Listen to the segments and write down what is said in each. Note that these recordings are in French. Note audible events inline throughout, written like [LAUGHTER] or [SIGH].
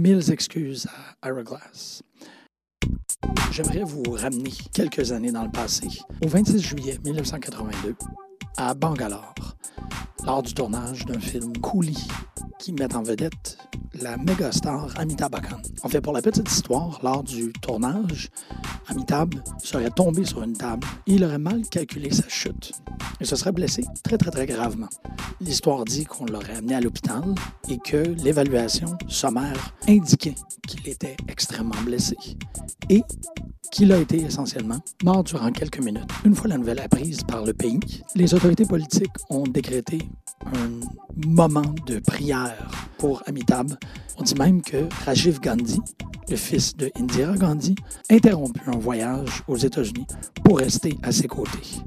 Mille excuses à Ira Glass. J'aimerais vous ramener quelques années dans le passé, au 26 juillet 1982, à Bangalore, lors du tournage d'un film Coolie qui met en vedette la méga star Amitabh Bachchan. En fait, pour la petite histoire, lors du tournage, Amitabh serait tombé sur une table et il aurait mal calculé sa chute. Il se serait blessé très, très, très gravement. L'histoire dit qu'on l'aurait amené à l'hôpital et que l'évaluation sommaire indiquait qu'il était extrêmement blessé et qu'il a été essentiellement mort durant quelques minutes. Une fois la nouvelle apprise par le pays, les autorités politiques ont décrété un moment de prière pour Amitabh. On dit même que Rajiv Gandhi, le fils de Indira Gandhi, interrompu un voyage aux États-Unis pour rester à ses côtés.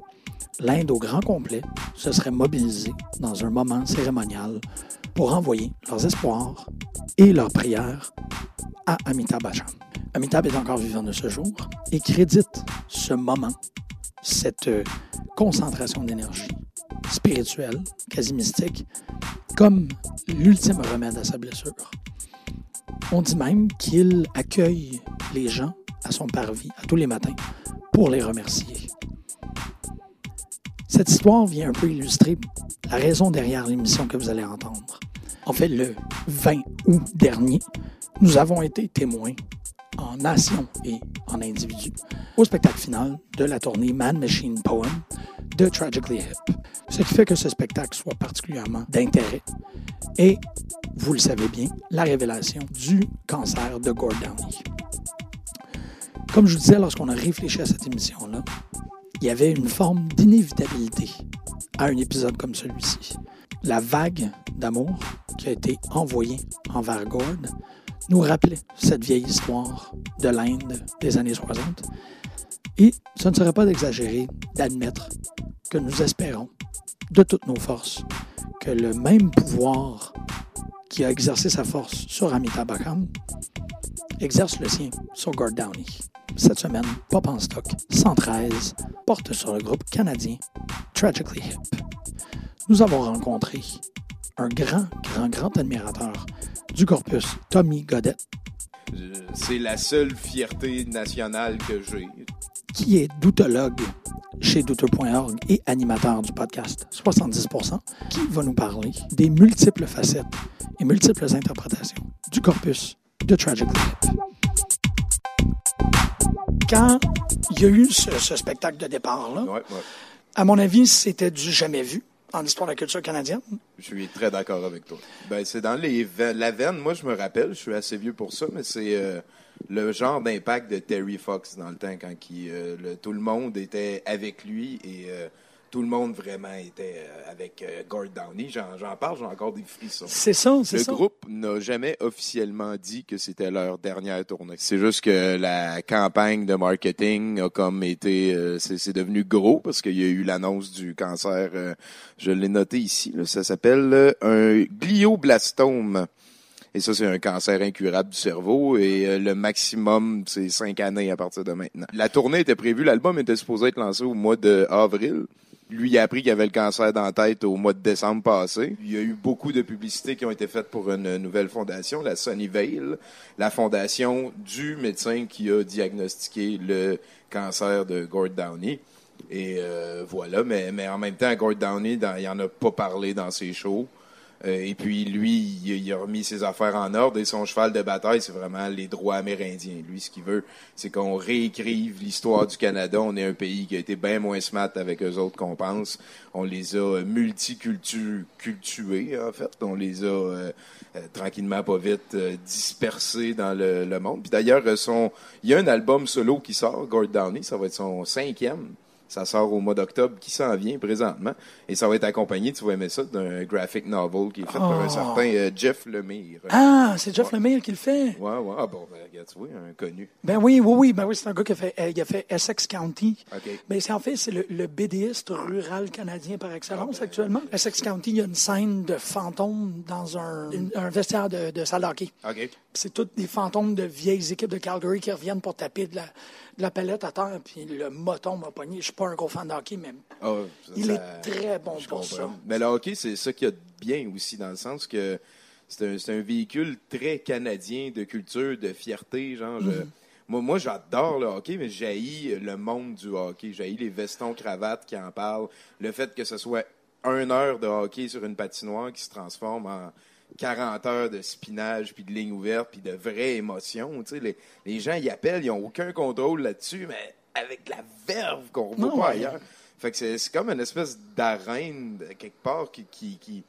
L'Inde au grand complet se serait mobilisée dans un moment cérémonial pour envoyer leurs espoirs et leurs prières à Amitabh Bachchan. Amitabh est encore vivant de ce jour et crédite ce moment, cette concentration d'énergie spirituelle, quasi mystique, comme l'ultime remède à sa blessure. On dit même qu'il accueille les gens à son parvis à tous les matins pour les remercier. Cette histoire vient un peu illustrer la raison derrière l'émission que vous allez entendre. En fait, le 20 août dernier, nous avons été témoins en nation et en individu au spectacle final de la tournée Man Machine Poem de Tragically Hip. Ce qui fait que ce spectacle soit particulièrement d'intérêt. Et, vous le savez bien, la révélation du cancer de Gord Downey. Comme je vous disais lorsqu'on a réfléchi à cette émission-là, il y avait une forme d'inévitabilité à un épisode comme celui-ci. La vague d'amour qui a été envoyée envers Gord nous rappelait cette vieille histoire de l'Inde des années 60. Et ce ne serait pas d'exagérer d'admettre que nous espérons de toutes nos forces que le même pouvoir qui a exercé sa force sur Amitabh exerce le sien sur Gord Downey. Cette semaine, Pop en stock 113 porte sur le groupe canadien Tragically Hip. Nous avons rencontré un grand, grand, grand admirateur du corpus, Tommy Godet. C'est la seule fierté nationale que j'ai. Qui est doutologue chez Douteur.org et animateur du podcast 70%, qui va nous parler des multiples facettes et multiples interprétations du corpus de Tragically Hip. Quand il y a eu ce, ce spectacle de départ-là, Ouais, ouais. à mon avis, c'était du jamais vu en histoire de la culture canadienne. Je suis très d'accord avec toi. Ben, c'est dans les la veine. Moi, je me rappelle, je suis assez vieux pour ça, mais c'est euh, le genre d'impact de Terry Fox dans le temps quand qui, euh, le- tout le monde était avec lui et euh, tout le monde vraiment était euh, avec euh, Gord Downey. J'en, j'en parle, j'ai encore des frissons. C'est ça, c'est Le ça. groupe n'a jamais officiellement dit que c'était leur dernière tournée. C'est juste que la campagne de marketing a comme été, euh, c'est, c'est devenu gros parce qu'il y a eu l'annonce du cancer. euh, je l'ai noté ici. là, ça s'appelle euh, un glioblastome. Et ça, c'est un cancer incurable du cerveau. Et euh, le maximum, c'est cinq années à partir de maintenant. La tournée était prévue. L'album était supposé être lancé au mois d'avril. Lui, a appris qu'il avait le cancer dans la tête au mois de décembre passé. Il y a eu beaucoup de publicités qui ont été faites pour une nouvelle fondation, la Sunnyvale, la fondation du médecin qui a diagnostiqué le cancer de Gord Downey. Et euh, voilà, mais, mais en même temps, Gord Downey, il en a pas parlé dans ses shows. Euh, et puis lui, il, a remis ses affaires en ordre et son cheval de bataille, c'est vraiment les droits amérindiens. Lui, ce qu'il veut, c'est qu'on réécrive l'histoire du Canada. On est un pays qui a été bien moins smart avec eux autres qu'on pense. On les a euh, multicultués, en fait. On les a euh, euh, tranquillement, pas vite, dispersés dans le, le monde. Puis d'ailleurs, son, il y a un album solo qui sort, Gord Downey, ça va être son cinquième. Ça sort au mois d'octobre, qui s'en vient présentement. Et ça va être accompagné, tu vas aimer ça, d'un graphic novel qui est fait par Oh. un certain euh, Jeff Lemire. Ah, c'est Jeff Lemire qui le fait? Ouais, ouais. Ah bon, ben, regarde, tu vois, un connu. Ben oui, oui, oui, ben oui, c'est un gars qui a fait, euh, il a fait Essex County. OK. Ben c'est en fait, c'est le, le BDiste rural canadien par excellence actuellement. Essex County, il y a une scène de fantômes dans un, une- un vestiaire de, de salle. OK. C'est toutes des fantômes de vieilles équipes de Calgary qui reviennent pour taper de la, de la palette à terre, puis le moton m'a pogné. Je suis pas un gros fan de hockey, mais Ah, il ça- est très bon pour comprends. ça. Mais le hockey, c'est ça qu'il y a de bien aussi, dans le sens que c'est un, un véhicule très canadien de culture, de fierté. Genre, je- moi, moi j'adore le hockey, mais j'haïs le monde du hockey. J'haïs les vestons cravates qui en parlent. Le fait que ce soit une heure de hockey sur une patinoire qui se transforme en 40 heures de spinage, puis de ligne ouverte, puis de vraies émotions. Tu sais, les, les gens y appellent, ils n'ont aucun contrôle là-dessus, mais avec la verve qu'on ne voit pas ouais. ailleurs. Fait que c'est comme une espèce d'arène, quelque part, qui, qui, qui,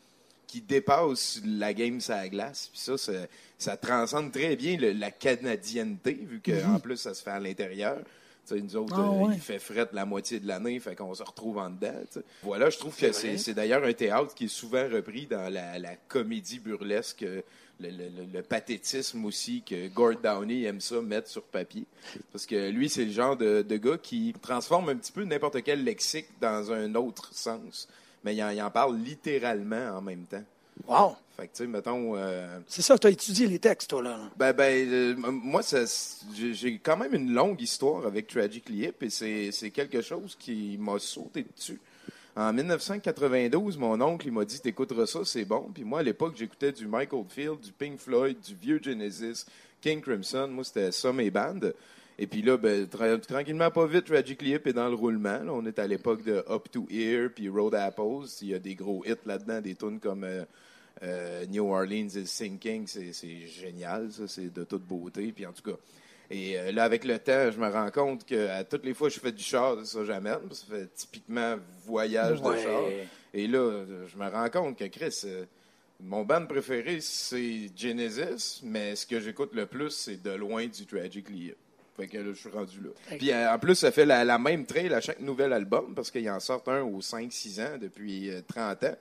qui dépasse la game sur la glace. Puis ça, ça transcende très bien le- la canadienneté, vu qu'en plus, ça se fait à l'intérieur. Tu sais, nous autres. Ah euh, ouais. il fait fret la moitié de l'année, fait qu'on se retrouve en dedans. Voilà, je trouve que C'est d'ailleurs un théâtre qui est souvent repris dans la, la comédie burlesque, le, le- le- le pathétisme aussi que Gord Downey aime ça mettre sur papier. Parce que lui, c'est le genre de, de gars qui transforme un petit peu n'importe quel lexique dans un autre sens. Mais il en, il en parle littéralement en même temps. Wow! Fait que, tu sais, mettons... euh, C'est ça, tu as étudié les textes, toi, là. ben, ben, euh, moi, j'ai quand même une longue histoire avec Tragically Hip et c'est quelque chose qui m'a sauté dessus. En 1992, mon oncle, il m'a dit T'écouteras ça, c'est bon. Puis moi, à l'époque, j'écoutais du Mike Oldfield, du Pink Floyd, du vieux Genesis, King Crimson. Moi, c'était ça mes bandes. Et puis là, ben, tra- tranquillement, pas vite, Tragically Hip est dans le roulement. là. On est à l'époque de Up to Here, puis Road Apples. Il y a des gros hits là-dedans, des tunes comme euh, euh, New Orleans is Sinking. C'est génial, ça. C'est de toute beauté. Puis en tout cas. Et euh, là, avec le temps, je me rends compte que à toutes les fois que je fais du char, ça j'amène. parce que Ça fait typiquement voyage de char. Et là, je me rends compte que Chris, euh, mon band préféré, c'est Genesis, mais ce que j'écoute le plus, c'est de loin du Tragically. Fait que là, je suis rendu là. Puis en plus, ça fait la, la même trail à chaque nouvel album, parce qu'ils en sortent un aux 5-6 ans depuis euh, 30 ans.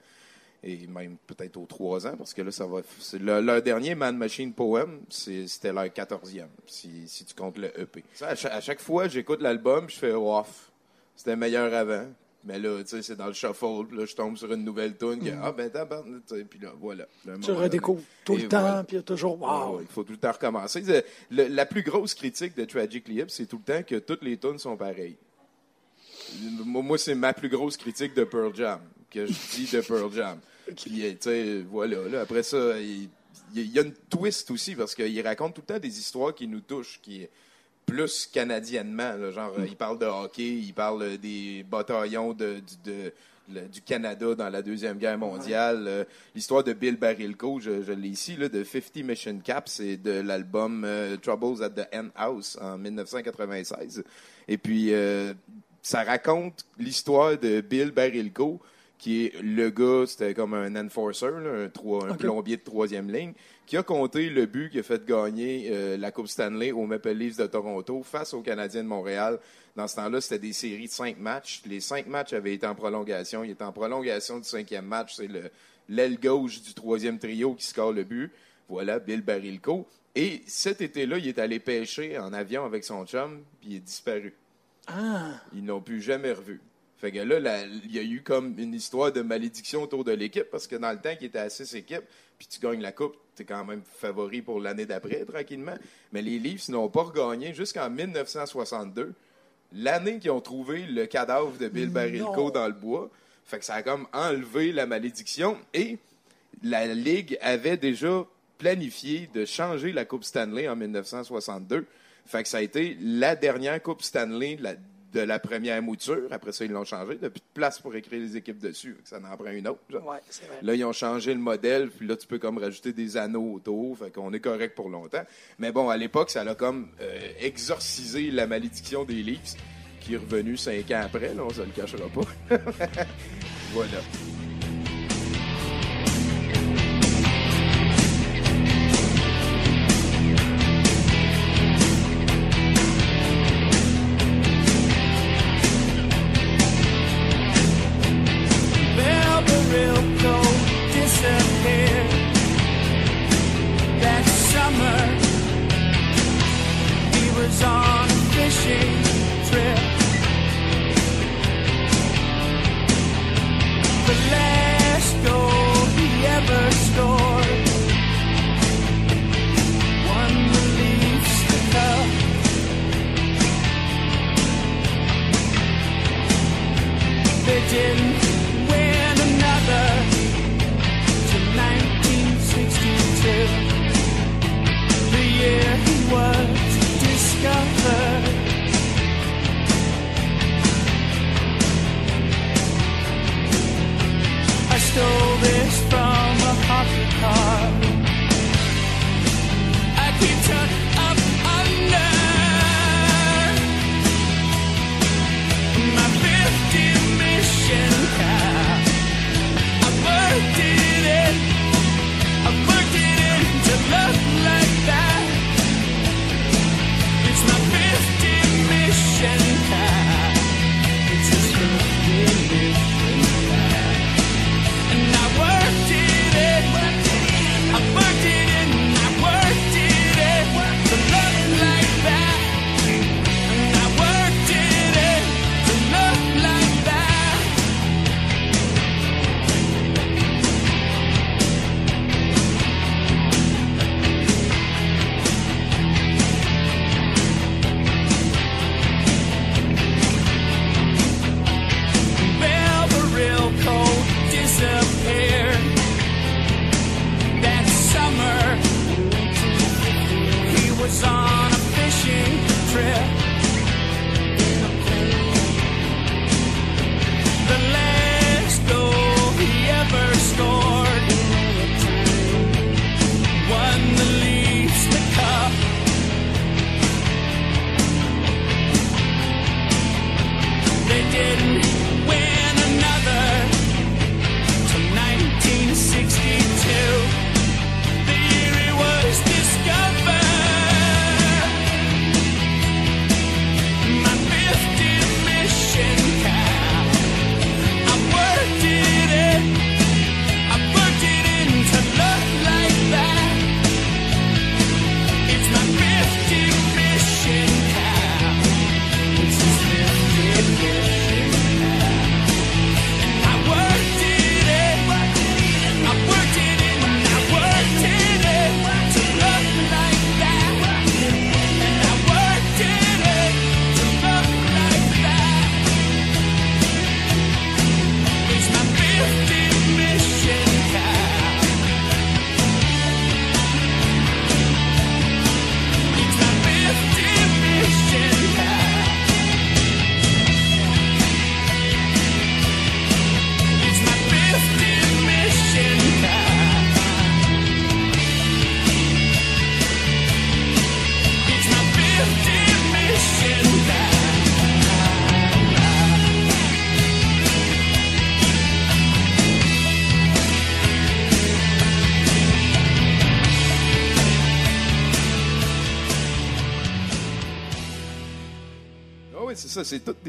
Et même peut-être aux 3 ans, parce que là, ça va. le- leur dernier Man Machine Poem, c'était leur 14e, si, si tu comptes le EP. Ça, à, chaque, à chaque fois, j'écoute l'album, je fais off. C'était meilleur avant. Mais là, tu sais, c'est dans le shuffle. Là, je tombe sur une nouvelle tune. que, Ah, ben, tabarnak, Puis là, voilà. Tu redécouvres tout le temps, puis il y a toujours. Wow! il faut tout le temps recommencer. Le- la plus grosse critique de Tragically Hip, c'est tout le temps que toutes les tunes sont pareilles. Moi, moi, c'est ma plus grosse critique de Pearl Jam, que je dis de Pearl Jam. Puis, tu sais, voilà. là, après ça, il il y, a une twist aussi, parce qu'il raconte tout le temps des histoires qui nous touchent, qui plus canadiennement. là, genre, euh, il parle de hockey, il parle des bataillons de, du, de- le- du Canada dans la Deuxième Guerre mondiale. euh, L'histoire de Bill Barilko, je, je l'ai ici, là, de 50 Mission Cap, c'est de l'album euh, Troubles at the End House en 1996. Et puis, euh, ça raconte l'histoire de Bill Barilko, qui est le gars, c'était comme un enforcer, là, un, trois- un Ok. plombier de troisième ligne, qui a compté le but qui a fait gagner euh, la Coupe Stanley aux Maple Leafs de Toronto face aux Canadiens de Montréal. Dans ce temps-là, c'était des séries de cinq matchs. Les cinq matchs avaient été en prolongation. Il était en prolongation du cinquième match. C'est le- l'aile gauche du troisième trio qui score le but. Voilà, Bill Barilko. Et cet été-là, il est allé pêcher en avion avec son chum, puis il est disparu. Ah! Ils n'ont plus jamais revu. Fait que là, il y a eu comme une histoire de malédiction autour de l'équipe parce que dans le temps qu'il était à six équipes, puis tu gagnes la coupe, tu es quand même favori pour l'année d'après, tranquillement. Mais les Leafs n'ont pas regagné jusqu'en 1962, l'année qu'ils ont trouvé le cadavre de Bill Barilko dans le bois. Fait que ça a comme enlevé la malédiction et la Ligue avait déjà planifié de changer la Coupe Stanley en 1962. Fait que ça a été la dernière Coupe Stanley de la, de la première mouture. Après ça, ils l'ont changé. Il n'y a plus de place pour écrire les équipes dessus. Ça en prend une autre. genre. Ouais, c'est vrai. Là, ils ont changé le modèle, puis là, tu peux comme rajouter des anneaux autour, fait qu'on est correct pour longtemps. Mais bon, à l'époque, ça a comme euh, exorcisé la malédiction des Leafs, qui est revenue cinq ans après, là, on se le cachera pas. [LAUGHS] voilà.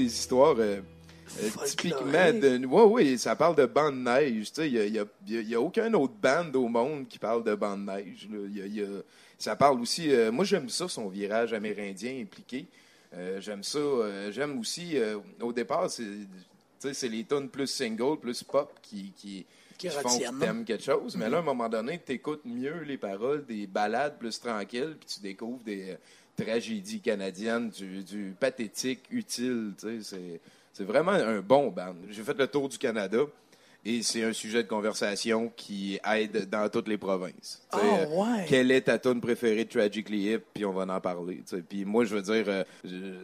Des histoires euh, euh, typiquement de. Ouais, oui, ça parle de bande de neige. Il y a, y a- y aucun autre band au monde qui parle de bande de neige. là. Il y a- il y a- ça parle aussi. euh, moi, j'aime ça, son virage amérindien impliqué. Euh, j'aime ça. j'aime aussi. au départ, c'est. les tunes plus single, plus pop qui, qui, Qui qui font que t'aimes quelque chose. Mais là, à un moment donné, tu écoutes mieux les paroles des balades plus tranquilles, puis tu découvres des tragédies canadiennes, du, du pathétique utile. tu sais, C'est, c'est vraiment un bon band. J'ai fait le tour du Canada. Et c'est un sujet de conversation qui aide dans toutes les provinces. Euh, ouais. Quelle est ta tune préférée de Tragically Hip? Puis on va en parler. Puis moi, je veux dire, euh,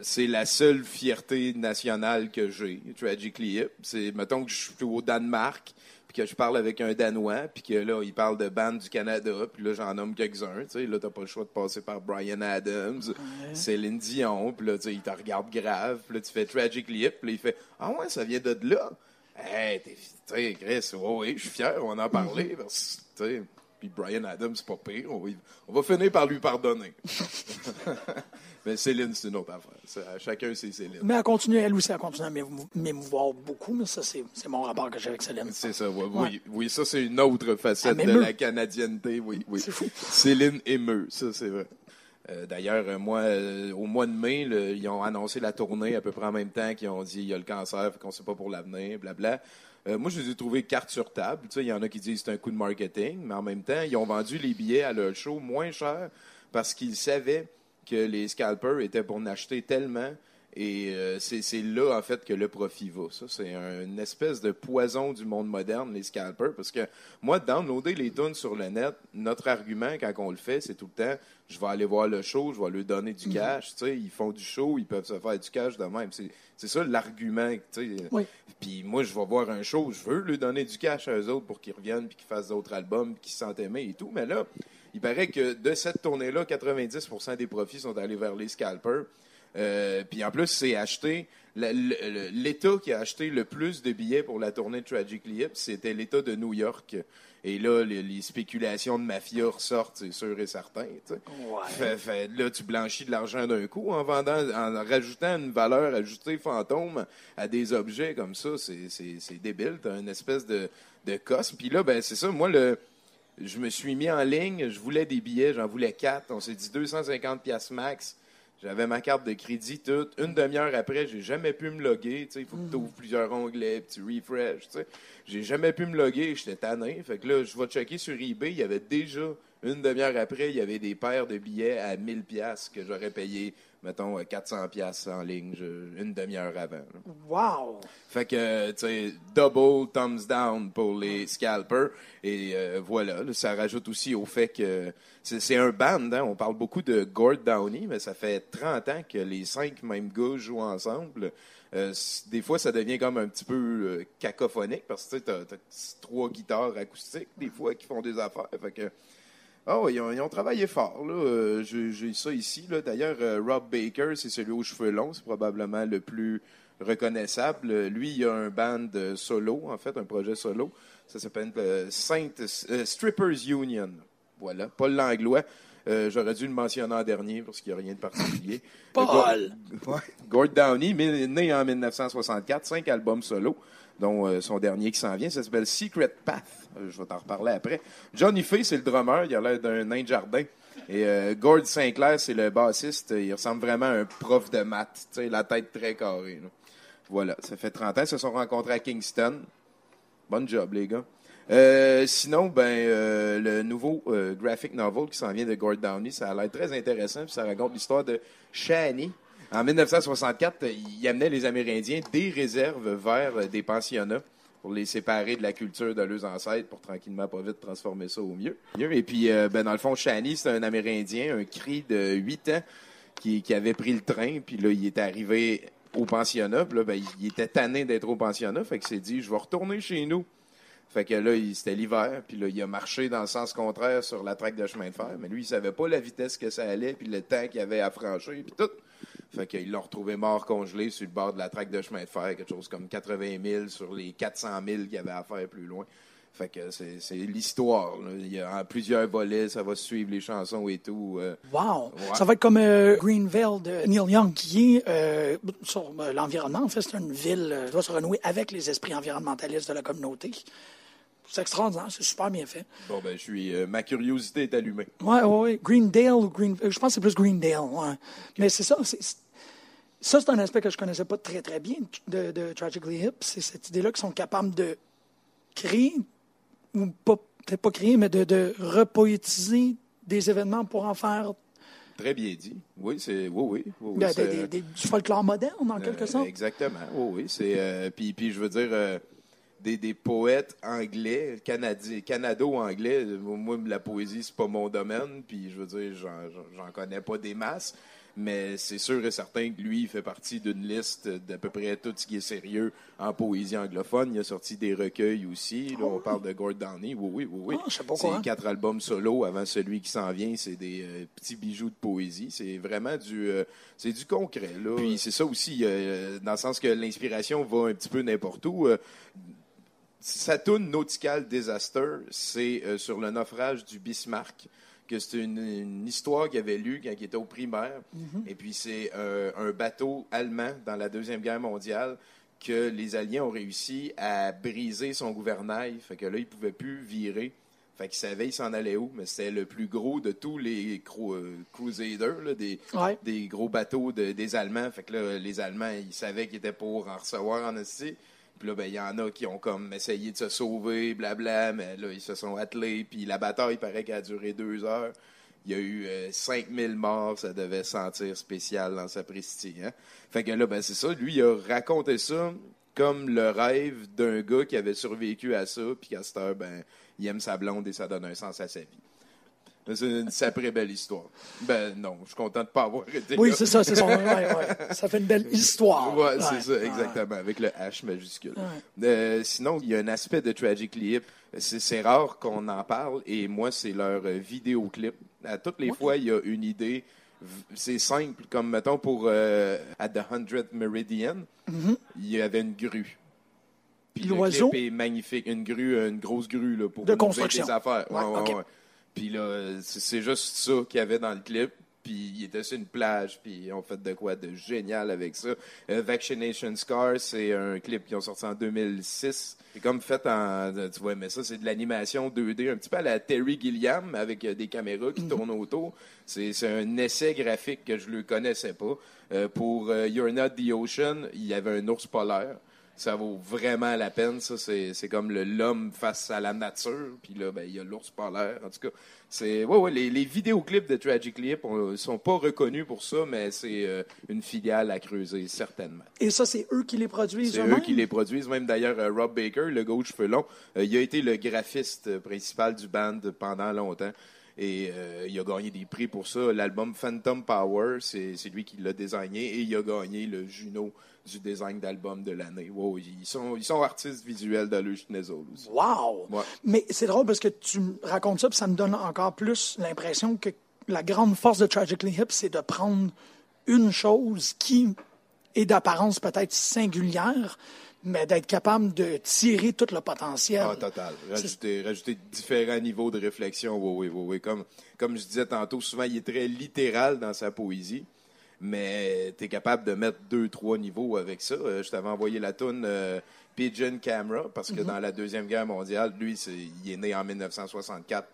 c'est la seule fierté nationale que j'ai, Tragically Hip. C'est, mettons que je suis au Danemark, puis que je parle avec un Danois, puis que là, il parle de band du Canada, puis là, j'en nomme quelques-uns. Tu sais, là, t'as pas le choix de passer par Brian Adams, Céline Dion, puis là, tu sais, il te regarde grave, puis là, tu fais Tragically Hip, puis là, il fait « Ah ouais, ça vient de là? » Hey, t'es, tu Chris, ouais, ouais, je suis fier, on en parler, [LAUGHS] parce que, tu sais, puis Brian Adams, c'est pas pire, on va, on va finir par lui pardonner. [LAUGHS] Mais Céline, c'est une autre affaire. Chacun ses Céline. Mais elle continue, elle aussi, elle continue à m'émou- m'émouvoir beaucoup, mais ça, c'est mon rapport que j'ai avec Céline. C'est ça, oui, Ouais. oui, oui, ça c'est une autre facette de la canadienneté, oui, oui. C'est fou. Céline émeut, ça c'est vrai. Euh, D'ailleurs, euh, moi, euh, au mois de mai, ils ont annoncé la tournée à peu près en même temps qu'ils ont dit il y a le cancer, qu'on sait pas pour l'avenir, blabla. Euh, moi, je les ai trouvés carte sur table. Tu sais, il y en a qui disent que c'est un coup de marketing, mais en même temps, ils ont vendu les billets à leur show moins cher parce qu'ils savaient que les scalpers étaient pour en acheter tellement. Et euh, c'est là, en fait, que le profit va. Ça, c'est un- une espèce de poison du monde moderne, les scalpers. Parce que moi, downloader les tunes sur le net, notre argument, quand on le fait, c'est tout le temps, je vais aller voir le show, je vais leur donner du cash. Tu sais, ils font du show, ils peuvent se faire du cash de même. C'est ça l'argument. Oui. Puis moi, je vais voir un show, je veux leur donner du cash à eux autres pour qu'ils reviennent, puis qu'ils fassent d'autres albums, qu'ils se sentent aimés et tout. Mais là, il paraît que de cette tournée-là, 90% des profits sont allés vers les scalpers. Euh, puis en plus, c'est acheté. L'État qui a acheté le plus de billets pour la tournée de Tragically Hip, c'était l'État de New York. Et là, les, les spéculations de mafia ressortent, c'est sûr et certain. Ouais. Fait- fait- là, tu blanchis de l'argent d'un coup en vendant, en rajoutant une valeur ajoutée fantôme à des objets comme ça. C'est, débile. T'as une espèce de, de cosse. Puis là, ben, c'est ça. Moi, le, je me suis mis en ligne. Je voulais des billets. J'en voulais quatre. On s'est dit 250 pièces max. J'avais ma carte de crédit toute. Une demi-heure après, j'ai jamais pu me loguer. Il faut que tu ouvres plusieurs onglets, puis tu refresh. J'ai jamais pu me loguer. J'étais tanné. Fait que là, je vais checker sur eBay. Il y avait déjà, une demi-heure après, il y avait des paires de billets à 1000 pièces que j'aurais payé, mettons, euh, 400 pièces en ligne je- une demi-heure avant. là. Wow! Fait que, tu sais, double thumbs down pour les scalpers. Et euh, voilà, là, ça rajoute aussi au fait que c'est un band. Hein? On parle beaucoup de Gord Downey, mais ça fait 30 ans que les cinq mêmes gars jouent ensemble. Euh, des fois, ça devient comme un petit peu euh, cacophonique parce que tu as, trois guitares acoustiques, des fois, qui font des affaires. Fait que, ah oui, ils ont, ils ont travaillé fort. là. Euh, J'ai ça ici. là. D'ailleurs, euh, Rob Baker, c'est celui aux cheveux longs. C'est probablement le plus reconnaissable. Lui, il a un band euh, solo, en fait, un projet solo. Ça s'appelle euh, Saint euh, Strippers Union. Voilà, Paul Langlois. Euh, J'aurais dû le mentionner en dernier parce qu'il n'y a rien de particulier. [LAUGHS] Paul! Gord-. Gord Downey, né en 1964, cinq albums solo, dont euh, son dernier qui s'en vient, ça s'appelle Secret Path. Euh, je vais t'en reparler après. Johnny Fay, c'est le drummer, il a l'air d'un nain de jardin. Et euh, Gord Sinclair, c'est le bassiste. Il ressemble vraiment à un prof de maths, la tête très carrée. là. Voilà, ça fait 30 ans. Ils se sont rencontrés à Kingston. Bonne job, les gars. Euh, sinon, ben, le nouveau graphic novel qui s'en vient de Gord Downey, ça a l'air très intéressant. Puis ça raconte l'histoire de Shani. En 1964, il amenait les Amérindiens des réserves vers euh, des pensionnats pour les séparer de la culture de leurs ancêtres pour tranquillement, pas vite, transformer ça au mieux. Et puis, euh, ben, dans le fond, Shani, c'est un Amérindien, un cri de 8 ans qui, avait pris le train. Puis là, il est arrivé au pensionnat. Puis là, ben, il était tanné d'être au pensionnat. Fait qu'il s'est dit, je vais retourner chez nous. Fait que là, c'était l'hiver, puis là, il a marché dans le sens contraire sur la traque de chemin de fer. Mais lui, il savait pas la vitesse que ça allait, puis le temps qu'il avait à franchir, puis tout. Fait qu'ils l'ont retrouvé mort congelé sur le bord de la traque de chemin de fer, quelque chose comme 80 000 sur les 400 000 qu'il y avait à faire plus loin. Fait que c'est c'est l'histoire. là. Il y a en plusieurs volets, ça va suivre les chansons et tout. euh. Wow! Ouais. Ça va être comme euh, Greenville de Neil Young, qui est euh, sur l'environnement. En fait, c'est une ville qui doit se renouer avec les esprits environnementalistes de la communauté. C'est extraordinaire, c'est super bien fait. Bon, ben, je suis. euh, ma curiosité est allumée. Ouais, ouais, ouais. Greendale ou Green. euh, Je pense que c'est plus Greendale, ouais. Mais c'est ça. c'est- ça, c'est un aspect que je connaissais pas très, très bien de, de Tragically Hip. C'est cette idée-là qu'ils sont capables de créer, ou pas, peut-être pas créer, mais de, de repoétiser des événements pour en faire Très bien dit. Oui, c'est. Oui, oui. oui, oui, des- des- du folklore moderne, en quelque Euh, sorte. Exactement. Oui, oui. C'est, euh, puis, puis, je veux dire, euh, des, des poètes anglais, canadiens, canado-anglais. Moi, la poésie, c'est pas mon domaine. Puis, je veux dire, j'en, connais pas des masses. Mais c'est sûr et certain que lui, il fait partie d'une liste d'à peu près tout ce qui est sérieux en poésie anglophone. Il a sorti des recueils aussi. Là, on parle de Gord Downey. Oui, oui, oui, oui. Ah, pas c'est quoi. quatre albums solo avant celui qui s'en vient. C'est des euh, petits bijoux de poésie. C'est vraiment du, euh, c'est du concret. Là. Puis c'est ça aussi, euh, dans le sens que l'inspiration va un petit peu n'importe où. Sa toune Nautical Disaster, c'est euh, sur le naufrage du Bismarck, que c'est une, une histoire qu'il avait lue quand il était au primaire. Et puis c'est euh, un bateau allemand dans la Deuxième Guerre mondiale que les Alliés ont réussi à briser son gouvernail. Fait que là, il pouvait plus virer. Fait qu'il savait il s'en allait où, mais c'était le plus gros de tous les cru- euh, Crusaders, là, des, Ouais. des gros bateaux de- des Allemands. Fait que là, les Allemands, ils savaient qu'ils étaient pour en recevoir en Russie. Puis là, ben, il y en a qui ont comme essayé de se sauver, blabla, mais là, ils se sont attelés. Puis la bataille, il paraît qu'elle a duré deux heures. Il y a eu euh, 5000 morts, ça devait sentir spécial dans sa prestige. Hein? Fait que là, ben, c'est ça. Lui, il a raconté ça comme le rêve d'un gars qui avait survécu à ça, puis qu'à cette heure, ben, il aime sa blonde et ça donne un sens à sa vie. C'est une sacrée belle histoire. Ben non, je suis content de ne pas avoir été Oui, c'est ça, c'est son. [LAUGHS] ouais, ouais. Ça fait une belle histoire. Ouais, c'est ça, exactement, avec le H majuscule. Euh, sinon, il y a un aspect de Tragically Hip. C'est rare qu'on en parle, et moi, c'est leur euh, vidéoclip. À toutes les fois, il y a une idée. C'est simple, comme mettons pour euh, At the 100th Meridian, il y avait une grue. Puis le L'oiseau? clip est magnifique. Une grue, une grosse grue là, pour De construction. des affaires. Ouais, ouais. Puis là, c'est juste ça qu'il y avait dans le clip. Puis il était sur une plage, puis ils ont fait de quoi de génial avec ça. Euh, Vaccination Scar, c'est un clip qu'ils ont sorti en 2006. C'est comme fait en, tu vois, mais ça c'est de l'animation 2D, un petit peu à la Terry Gilliam avec euh, des caméras qui tournent autour. C'est c'est un essai graphique que je ne le connaissais pas. Euh, pour euh, You're Not the Ocean, il y avait un ours polaire. Ça vaut vraiment la peine. Ça, c'est c'est comme le- l'homme face à la nature. Puis là, ben, il y a l'ours polaire. En tout cas, c'est ouais, ouais, les, les vidéoclips de Tragically Hip ne sont pas reconnus pour ça, mais c'est euh, une filiale à creuser, certainement. Et ça, c'est eux qui les produisent C'est eux qui les produisent. Même d'ailleurs, euh, Rob Baker, le gars aux cheveux longs, euh, il a été le graphiste principal du band pendant longtemps. Et euh, il a gagné des prix pour ça. L'album Phantom Power, c'est c'est lui qui l'a désigné. Et il a gagné le Juno du design d'album de l'année. Wow, ils, sont, ils sont artistes visuels Schnezel aussi. Wow! Ouais. Mais c'est drôle parce que tu me racontes ça, puis ça me donne encore plus l'impression que la grande force de Tragically Hip, c'est de prendre une chose qui est d'apparence peut-être singulière, mais d'être capable de tirer tout le potentiel. Ah, total. Rajouter, rajouter différents niveaux de réflexion. Oui, oui, oui, oui. Comme, comme je disais tantôt, souvent, il est très littéral dans sa poésie, mais tu es capable de mettre deux, trois niveaux avec ça. Euh, je t'avais envoyé la toune euh, Pigeon Camera, parce que dans la Deuxième Guerre mondiale, lui, il est né en 1964,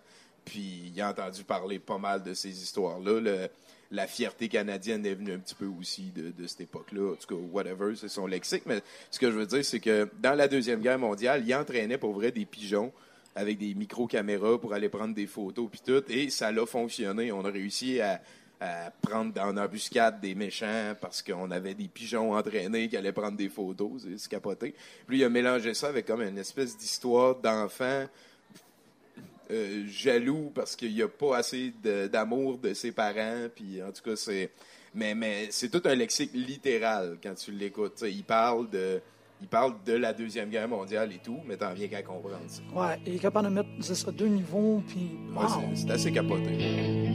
puis il a entendu parler pas mal de ces histoires-là. La fierté canadienne est venue un petit peu aussi de, de cette époque-là. En tout cas, whatever, c'est son lexique. Mais ce que je veux dire, c'est que dans la Deuxième Guerre mondiale, il entraînait pour vrai des pigeons avec des micro-caméras pour aller prendre des photos puis tout. Et ça l'a fonctionné. On a réussi à, à prendre en embuscade des méchants parce qu'on avait des pigeons entraînés qui allaient prendre des photos. C'est capoté. Puis il a mélangé ça avec comme une espèce d'histoire d'enfant euh, jaloux parce qu'il n'y a pas assez d'amour de, ses parents. Puis en tout cas, c'est. Mais, mais c'est tout un lexique littéral quand tu l'écoutes. Il parle de. Il parle de la Deuxième Guerre mondiale et tout, mais t'en viens qu'à comprendre. Ouais, il est capable de mettre ça, deux niveaux, puis Ouais, wow. c'est assez capoté.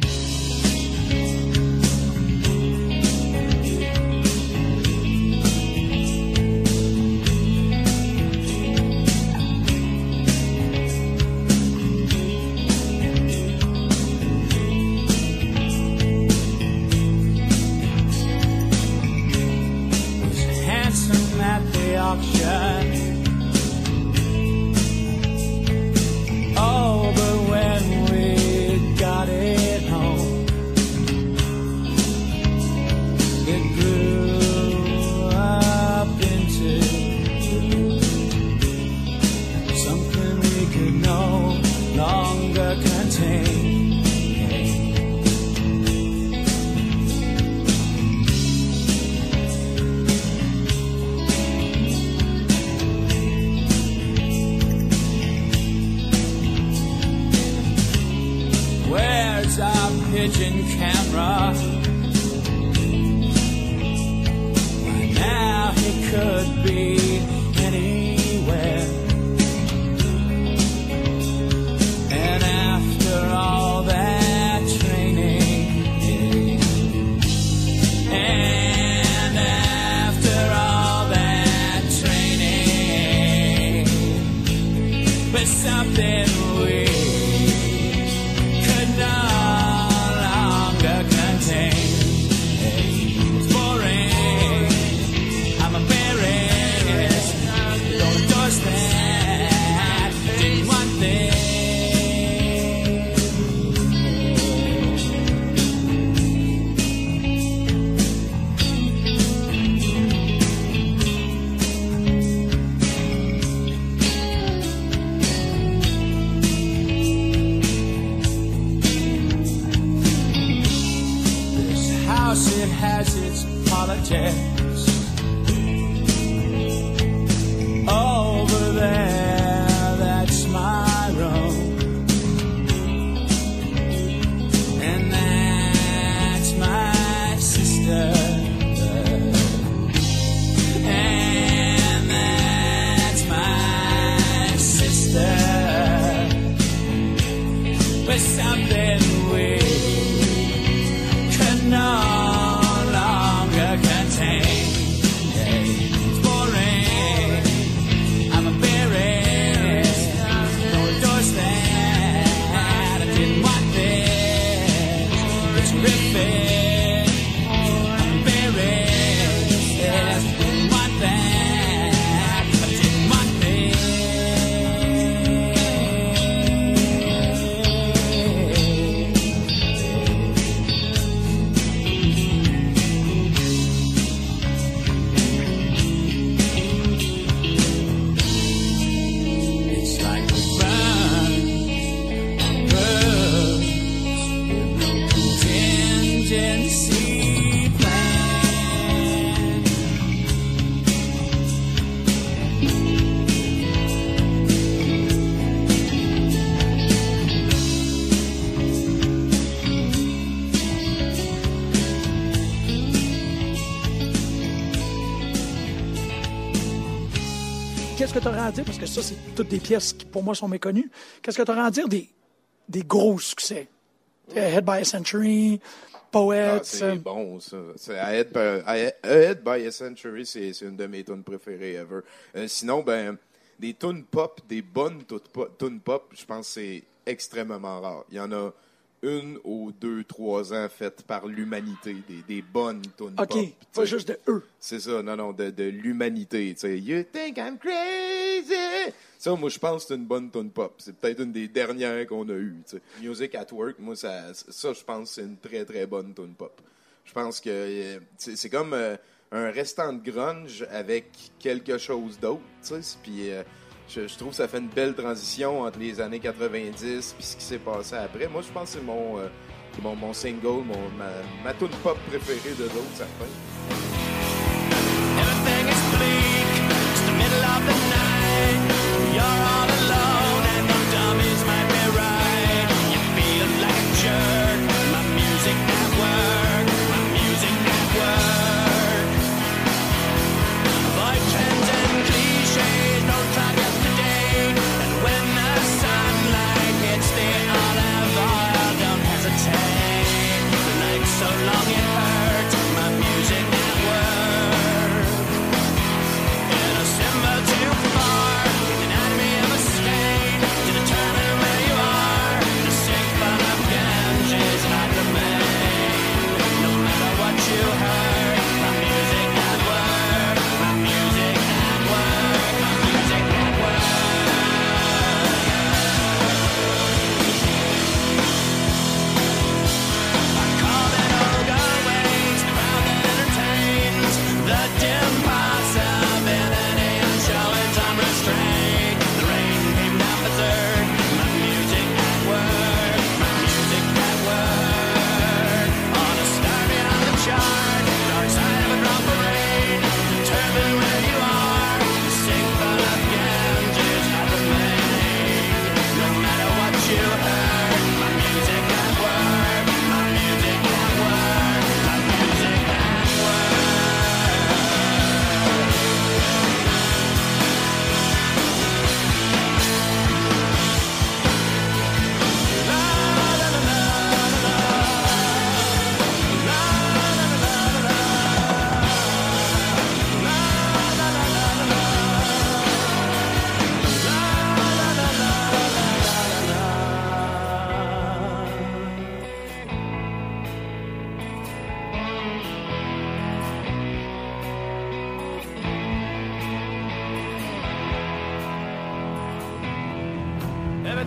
Toutes des pièces qui, pour moi, sont méconnues. Qu'est-ce que tu aurais à dire des, des gros succès? Head by a Century, Ah, Poets. c'est bon, ça. C'est Ahead- Ahead by a Century, c'est une de mes tunes préférées ever. Euh, sinon, ben, des tunes pop, des bonnes tunes pop, je pense que c'est extrêmement rare. Il y en a une ou deux, trois ans faites par l'humanité, des, des bonnes tunes OK, pop. pas juste de eux. C'est ça, non, non, de, de l'humanité. You think I'm crazy? Ça, moi, je pense que c'est une bonne tune pop. C'est peut-être une des dernières qu'on a eues. Music at Work, moi, ça, ça je pense que c'est une très, très bonne tune pop. Je pense que euh, c'est comme euh, un restant de grunge avec quelque chose d'autre. Puis euh, je, trouve que ça fait une belle transition entre les années 90 puis ce qui s'est passé après. Moi, je pense que c'est mon, euh, mon, single, mon, ma, ma tune pop préférée de d'autres, certains. So long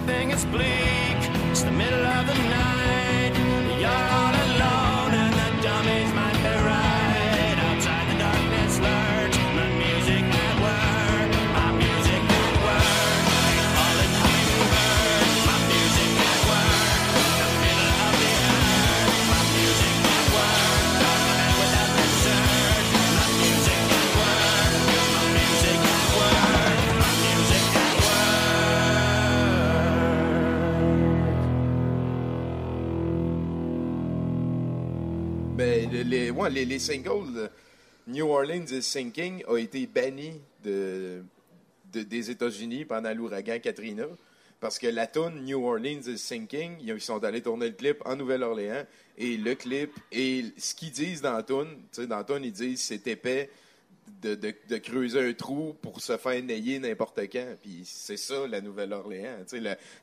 Everything is bleak. It's the middle of the night. Les, ouais, les, les singles, New Orleans is Sinking a été banni de, de- des États-Unis pendant l'ouragan Katrina. Parce que la tune New Orleans is Sinking, ils sont allés tourner le clip en Nouvelle-Orléans. Et le clip, et ce qu'ils disent dans la tune, tu sais, dans la tune, ils disent c'est épais de, de- de creuser un trou pour se faire nailler n'importe quand. Puis c'est ça, la Nouvelle-Orléans.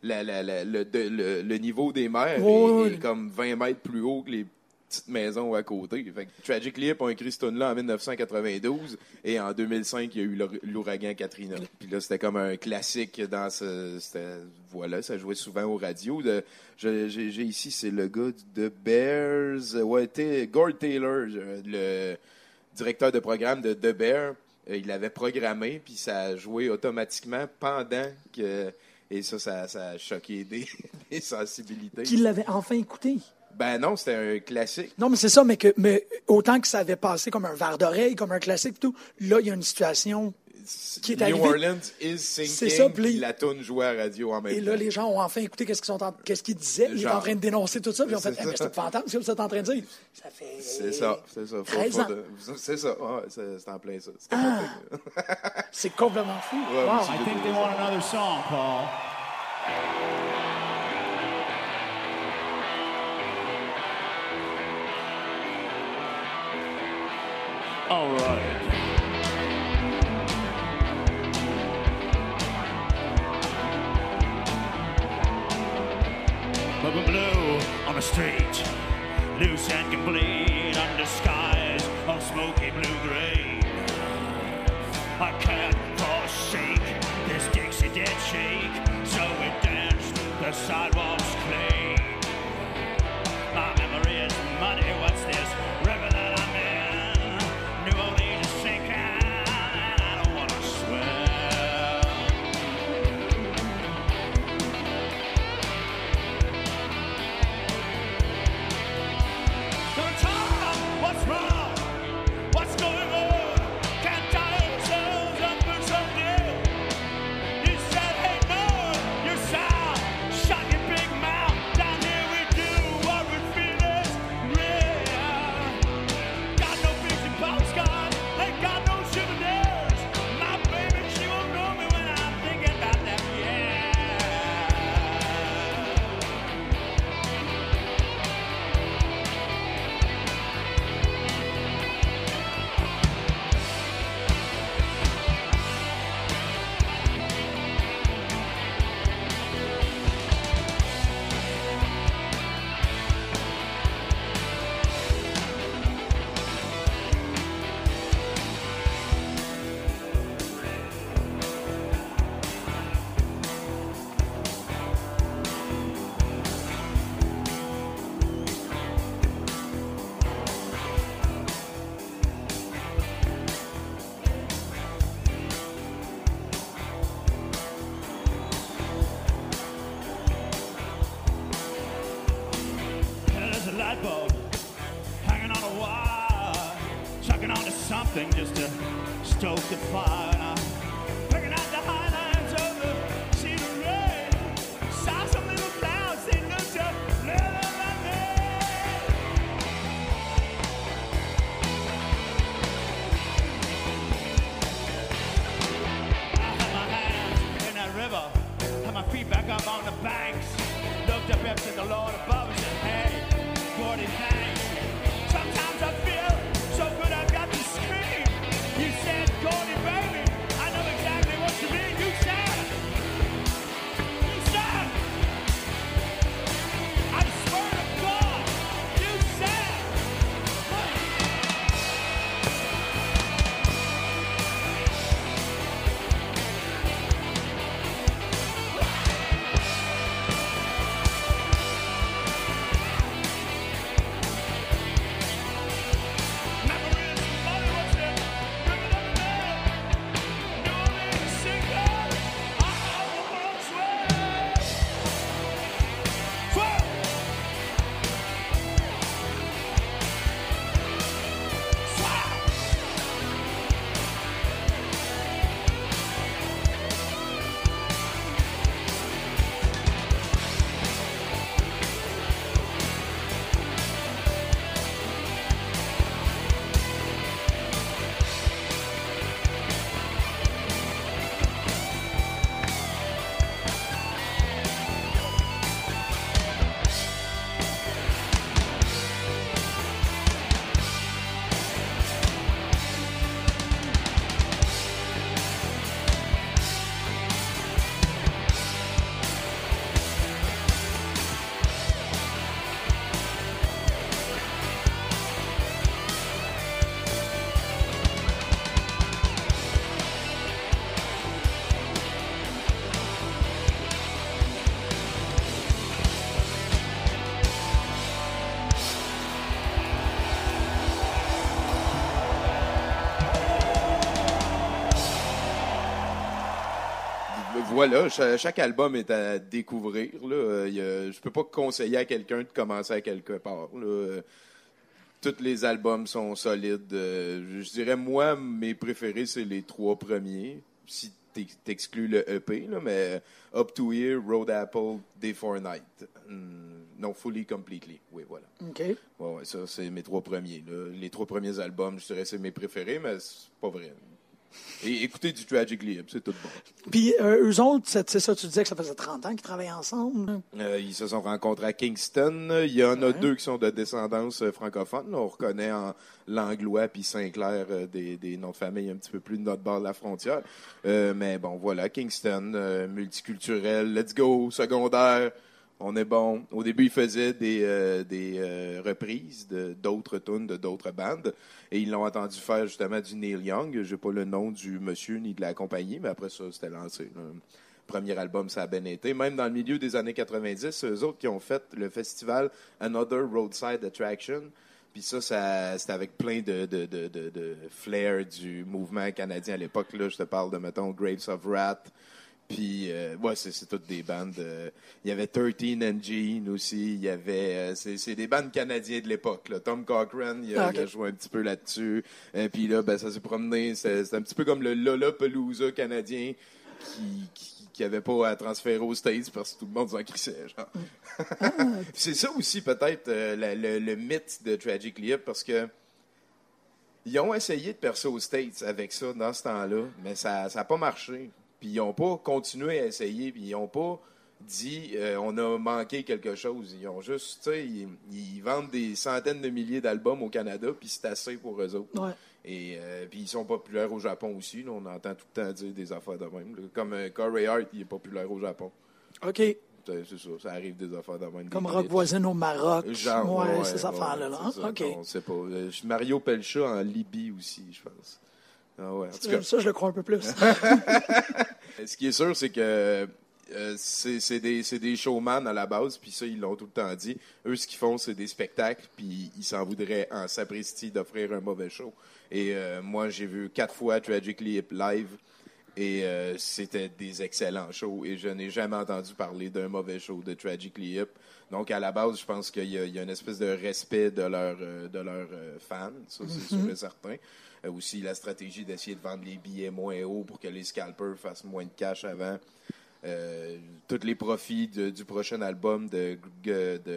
Le, de- le- le niveau des mers est comme 20 mètres plus haut que les petites maisons à côté. Tragic Lip ont écrit ce tune-là en 1992 et en 2005, il y a eu l'our- l'ouragan Katrina. Puis là, c'était comme un classique dans ce... Voilà, ça jouait souvent aux radios. J'ai ici, c'est le gars de Bears. Ouais, Gord Taylor, le directeur de programme de The Bear. euh, il l'avait programmé, puis ça a joué automatiquement pendant que... Et ça, ça, ça a choqué des, [LAUGHS] des sensibilités. Qu'il l'avait enfin écouté. Ben non, c'était un classique. Non, mais c'est ça, mais, que, mais autant que ça avait passé comme un verre d'oreille, comme un classique et tout, là, il y a une situation. Qui est New arrivé- Orleans is sinking. C'est ça, puis- la tune jouait à la radio en même Et temps. là, les gens ont enfin écouté qu'est-ce qu'ils en- qu'est-ce qu'ils disaient. Ils étaient en train de dénoncer tout ça, puis ils ont fait Eh, ça. c'est fantasme, c'est ce que vous êtes en train de dire. Ça fait. C'est ça, c'est ça. Faut- 13 faut ans. de- C'est ça, ouais, c'est en plein ça. C'est Ah. complètement fou. Ouais, Wow. I think they want another song, Paul. All right. Purple blue on the street, loose and complete under skies of smoky blue gray. I can't forsake this Dixie dead shake, so we danced the sidewalks clean. My memory is muddy, what's this stoke the fire. Voilà, cha- chaque, album est à découvrir. Là. Euh, il a- je peux pas conseiller à quelqu'un de commencer à quelque part. là. Euh, Tous les albums sont solides. Euh, je dirais, moi, mes préférés, c'est les trois premiers. Si t'ex- t'exclus le EP, là, mais Up to Here, Road Apple, Day for Night. Hmm, non, Fully Completely. Oui, voilà. OK. Ouais, ouais, ça, c'est mes trois premiers. là. Les trois premiers albums, je dirais, c'est mes préférés, mais c'est pas vrai. Et écoutez du Tragically Hip, c'est tout bon. Puis euh, eux autres, c'est ça, tu disais que ça faisait 30 ans qu'ils travaillaient ensemble. Euh, ils se sont rencontrés à Kingston. Il y en a deux qui sont de descendance euh, francophone. On reconnaît en Langlois puis Saint-Clair euh, des, des noms de famille un petit peu plus de notre bord de la frontière. Mais bon, voilà, Kingston, multiculturel, let's go, secondaire. On est bon. Au début, ils faisaient des, euh, euh, reprises de d'autres tunes de d'autres bandes. Et ils l'ont entendu faire justement du Neil Young. J'ai pas le nom du monsieur ni de la compagnie, mais après ça, c'était lancé. Premier album, ça a bien été. Même dans le milieu des années 90, eux autres qui ont fait le festival Another Roadside Attraction. Puis ça, c'était avec plein de, de flair du mouvement canadien à l'époque. Là, je te parle de, mettons, Graves of Wrath. Puis, euh, ouais, c'est, toutes des bandes. euh, Il y avait 13 and Gene aussi. Il y avait. euh, c'est, des bandes canadiens de l'époque. Tom Cochrane, il a, Ah, a joué un petit peu là-dessus. Et puis là, ben, ça s'est promené. C'est, un petit peu comme le Lollapalooza canadien qui, qui, qui avait pas à transférer aux States parce que tout le monde s'en crissait. Genre. [LAUGHS] c'est ça aussi, peut-être, euh, le, le mythe de Tragically Hip parce que. Ils ont essayé de percer aux States avec ça dans ce temps-là, mais ça n'a pas marché. Puis ils n'ont pas continué à essayer, puis ils n'ont pas dit euh, on a manqué quelque chose. Ils ont juste, tu sais, ils, ils vendent des centaines de milliers d'albums au Canada, puis c'est assez pour eux autres. Ouais. Et euh, puis ils sont populaires au Japon aussi. là. on entend tout le temps dire des affaires de même. là. Comme euh, Corey Hart, il est populaire au Japon. OK. C'est ça, ça arrive des affaires de même. Comme Rock voisine au Maroc. Genre, ouais, ouais, ces affaires-là. Ah, OK. On sait pas. Euh, Mario Pelcha en Libye aussi, je pense. Ah ouais, en tout cas. Ça, je le crois un peu plus. [LAUGHS] Ce qui est sûr, c'est que euh, c'est des, des showman à la base, puis ça, ils l'ont tout le temps dit. Eux, ce qu'ils font, c'est des spectacles, puis ils s'en voudraient en sapristi d'offrir un mauvais show. Et euh, moi, j'ai vu quatre fois Tragically Hip live, et euh, c'était des excellents shows, et je n'ai jamais entendu parler d'un mauvais show de Tragically Hip. Donc, à la base, je pense qu'il y, a- il y a une espèce de respect de leurs euh, de leurs euh, fans, ça, c'est sûr et certain. Euh, aussi, la stratégie d'essayer de vendre les billets moins haut pour que les scalpers fassent moins de cash avant. Euh, tous les profits du prochain album de,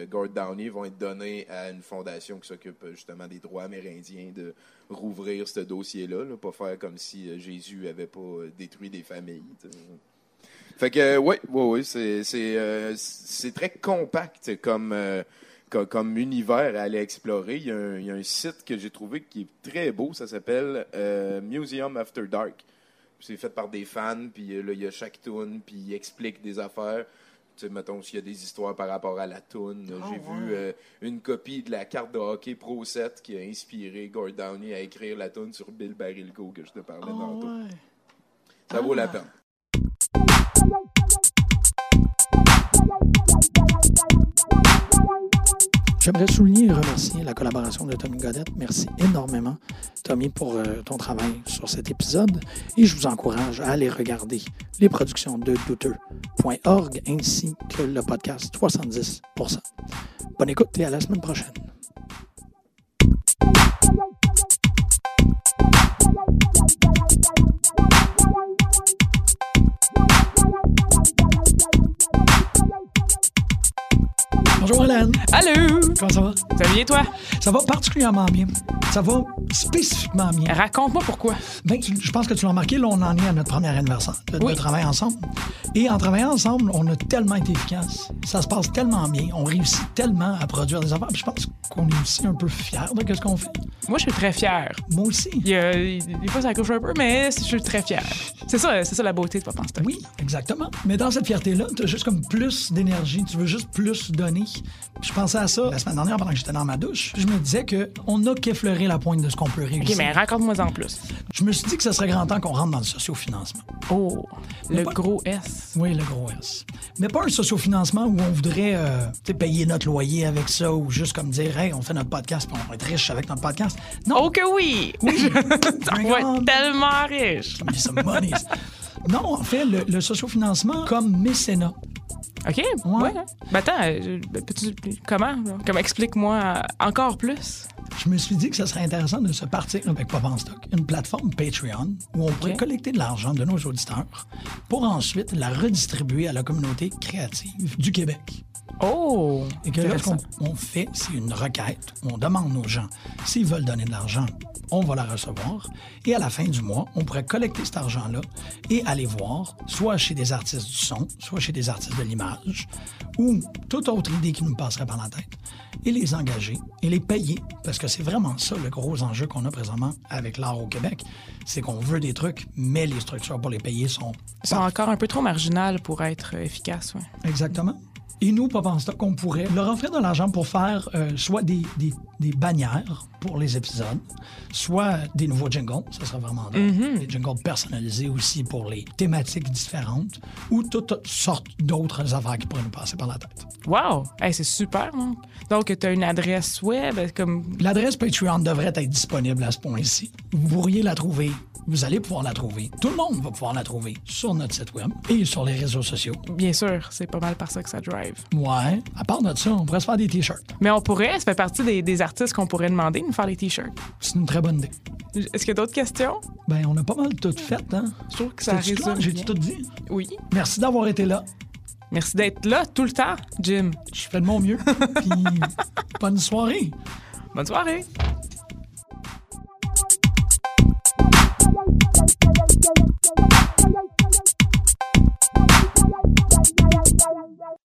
Gord Downey vont être donnés à une fondation qui s'occupe euh, justement des droits amérindiens de rouvrir ce dossier-là, là, pas faire comme si euh, Jésus avait pas détruit des familles. Fait que oui, oui, oui, c'est très compact comme co- comme univers à aller explorer. Il y a un, site que j'ai trouvé qui est très beau, ça s'appelle Museum After Dark. C'est fait par des fans, puis euh, là il y a chaque tune, puis il explique des affaires. Tu sais, mettons, s'il y a des histoires par rapport à la toune. Ah, J'ai vu euh, une copie de la carte de hockey Pro 7 qui a inspiré Gord Downey à écrire la toune sur Bill Barilko que je te parlais Ah, tantôt. ouais. Ça vaut la Ah. peine. J'aimerais souligner et remercier la collaboration de Tommy Godette. Merci énormément, Tommy, pour euh, ton travail sur cet épisode. Et je vous encourage à aller regarder les productions de douteux.org ainsi que le podcast 70% Bonne écoute et à la semaine prochaine. Bonjour Hélène, Allô! comment ça va? Ça va bien, toi? Ça va particulièrement bien. Ça va spécifiquement bien. Raconte-moi pourquoi. Ben, tu- je pense que tu l'as remarqué, là, on en est à notre premier anniversaire de, de Oui. travail ensemble. Et en travaillant ensemble, on a tellement été efficace. Ça se passe tellement bien. On réussit tellement à produire des affaires. Puis je pense qu'on est aussi un peu fiers de ce qu'on fait. Moi, je suis très fière. Moi aussi. Il y a- des fois, ça accroche un peu, mais je suis très fière. C'est ça, c'est ça la beauté de Papa en stock. Oui, exactement. Mais dans cette fierté-là, tu as juste comme plus d'énergie. Tu veux juste plus donner. Puis je pensais à ça la semaine dernière pendant que j'étais dans ma douche. Puis je me disais qu'on n'a qu'effleuré la pointe de ce qu'on peut réussir. OK, mais raconte-moi en plus. Je me suis dit que ce serait grand temps qu'on rentre dans le sociofinancement. Oh, le pas- gros S. Oui, le gros S. Mais pas un sociofinancement où on voudrait euh, payer notre loyer avec ça ou juste comme dire, hey, on fait notre podcast puis on va être riche avec notre podcast. Non, Oh que oui! Oui. [LAUGHS] on va être tellement riche. Non, en fait, le, le sociofinancement comme mécénat. OK? Ouais. Ouais. Ben attends, euh, ben, peux-tu- comment? là? Comment explique-moi encore plus? Je me suis dit que ce serait intéressant de se partir avec Pop en stock, une plateforme Patreon où on pourrait collecter de l'argent de nos auditeurs pour ensuite la redistribuer à la communauté créative du Québec. Oh! Et que là, ce qu'on fait, c'est une requête. On demande aux gens s'ils veulent donner de l'argent, on va la recevoir. Et à la fin du mois, on pourrait collecter cet argent-là et aller voir, soit chez des artistes du son, soit chez des artistes de l'image, ou toute autre idée qui nous passerait par la tête, et les engager et les payer. Parce que c'est vraiment ça le gros enjeu qu'on a présentement avec l'art au Québec. C'est qu'on veut des trucs, mais les structures pour les payer sont sont encore un peu trop marginales pour être efficaces, ouais. Exactement. Et nous, Pop en Stock, on pourrait leur offrir de l'argent pour faire euh, soit des, des- des bannières pour les épisodes, soit des nouveaux jingles, ça serait vraiment drôle. Des jingles personnalisés aussi pour les thématiques différentes, ou toutes sortes d'autres affaires qui pourraient nous passer par la tête. Wow! Hey, c'est super, non? Donc, tu as une adresse web, euh, comme. L'adresse Patreon devrait être disponible à ce point-ci. Vous pourriez la trouver. Vous allez pouvoir la trouver. Tout le monde va pouvoir la trouver sur notre site web et sur les réseaux sociaux. Bien sûr, c'est pas mal par ça que ça drive. Ouais. À part de ça, on pourrait se faire des t-shirts. Mais on pourrait, ça fait partie des, des artistes qu'on pourrait demander de nous faire les t-shirts. C'est une très bonne idée. Est-ce qu'il y a d'autres questions? Ben, on a pas mal tout fait, hein? Je trouve que ça résume. Bien. tout dit? Oui. Merci d'avoir été là. Merci d'être là tout le temps, Jim. Je fais de mon mieux. [LAUGHS] Puis, bonne soirée. Bonne soirée.